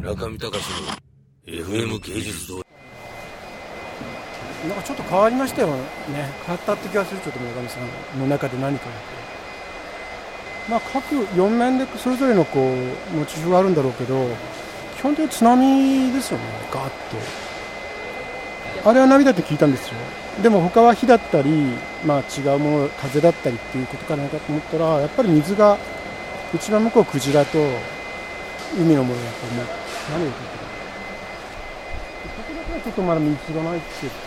中見隆の FM 芸術堂。なんかちょっと変わりましたよね。変わったって気がするちょっと村上さんの中で何かがまあ各4面でそれぞれのこうモチーフがあるんだろうけど基本的に津波ですよね。ガーッと。あれは波だって聞いたんですよ。でも他は火だったり、まあ、違うもの風だったりっていうことかなかと思ったらやっぱり水が一番向こうクジラと海のものだと思う何を言ってるここだけはちょっとまだ水がないって言って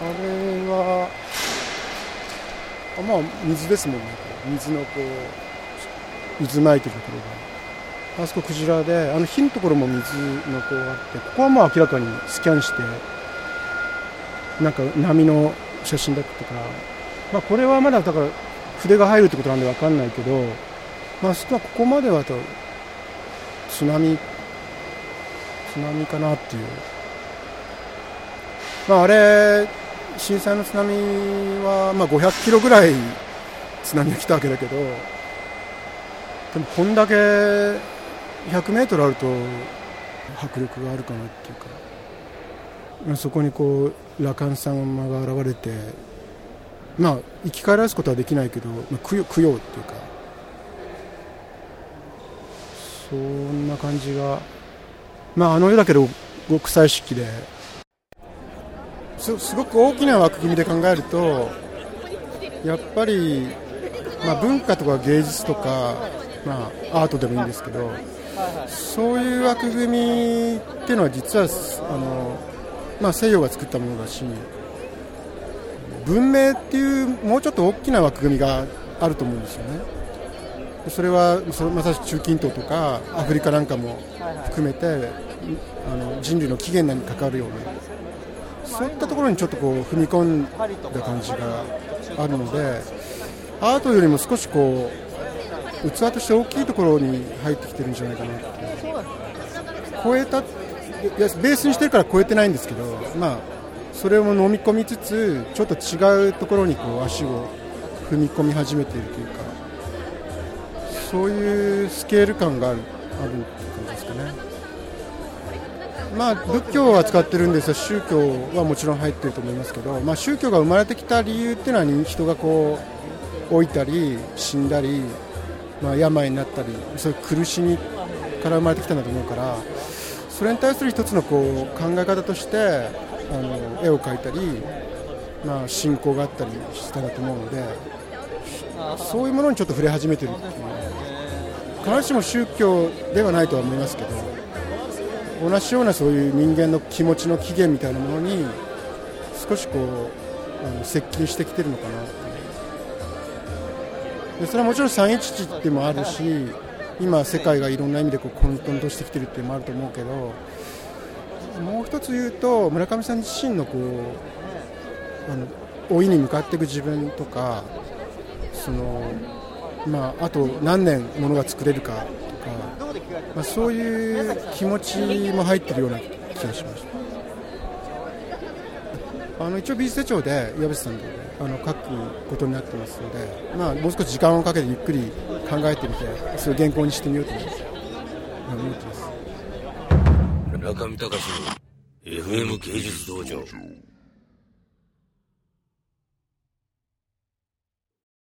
あれはあまあ水ですもんね水のこう渦巻いてるところがあそこクジラであの火のところも水のこうあってここはまあ明らかにスキャンしてなんか波の写真だったから、まあ、これはまだだから筆が入るってことなんで分かんないけど、まあ、ここまではと津波津波かなっていう、まあ、あれ震災の津波はまあ500キロぐらい津波が来たわけだけどでもこんだけ100メートルあると迫力があるかなっていうか、まあ、そこにこう羅漢様が現れてまあ生き返らすことはできないけど、まあ、供養供養っていうか。そんな感じがまああの世だけど極彩色ですごく大きな枠組みで考えるとやっぱり、まあ、文化とか芸術とか、まあ、アートでもいいんですけどそういう枠組みっていうのは実はあの、まあ、西洋が作ったものだし文明っていうもうちょっと大きな枠組みがあると思うんですよね。それはそれまさしく中近東とかアフリカなんかも含めてあの人類の起源に関わるようなそういったところにちょっとこう踏み込んだ感じがあるのでアートよりも少しこう器として大きいところに入ってきてるんじゃないかなって超えたいやベースにしてるから超えてないんですけどまあそれを飲み込みつつちょっと違うところにこう足を踏み込み始めているというか。そういうスケール感があるある感じですかね。まあ、仏教は使ってるんですが宗教はもちろん入ってると思いますけど、まあ、宗教が生まれてきた理由っていうのは人がこう老いたり死んだり、まあ、病になったりそういう苦しみから生まれてきたんだと思うからそれに対する一つのこう考え方としてあの絵を描いたり、まあ、信仰があったりしたんだと思うのでそういうものにちょっと触れ始めてるっていう必ずしも宗教ではないとは思いますけど同じようなそういう人間の気持ちの起源みたいなものに少しこうあの接近してきてるのかな。でそれはもちろん311ってもあるし今世界がいろんな意味でこう混沌としてきてるっていうのもあると思うけどもう一つ言うと村上さん自身のこうあの老いに向かっていく自分とかそのまあ、あと何年ものが作れるかとか、まあ、そういう気持ちも入ってるような気がしましたあの一応美術手帳で岩渕さんであの書くことになってますので、まあ、もう少し時間をかけてゆっくり考えてみてそれを原稿にしてみようと思思ってます。中見隆の FM 芸術道場。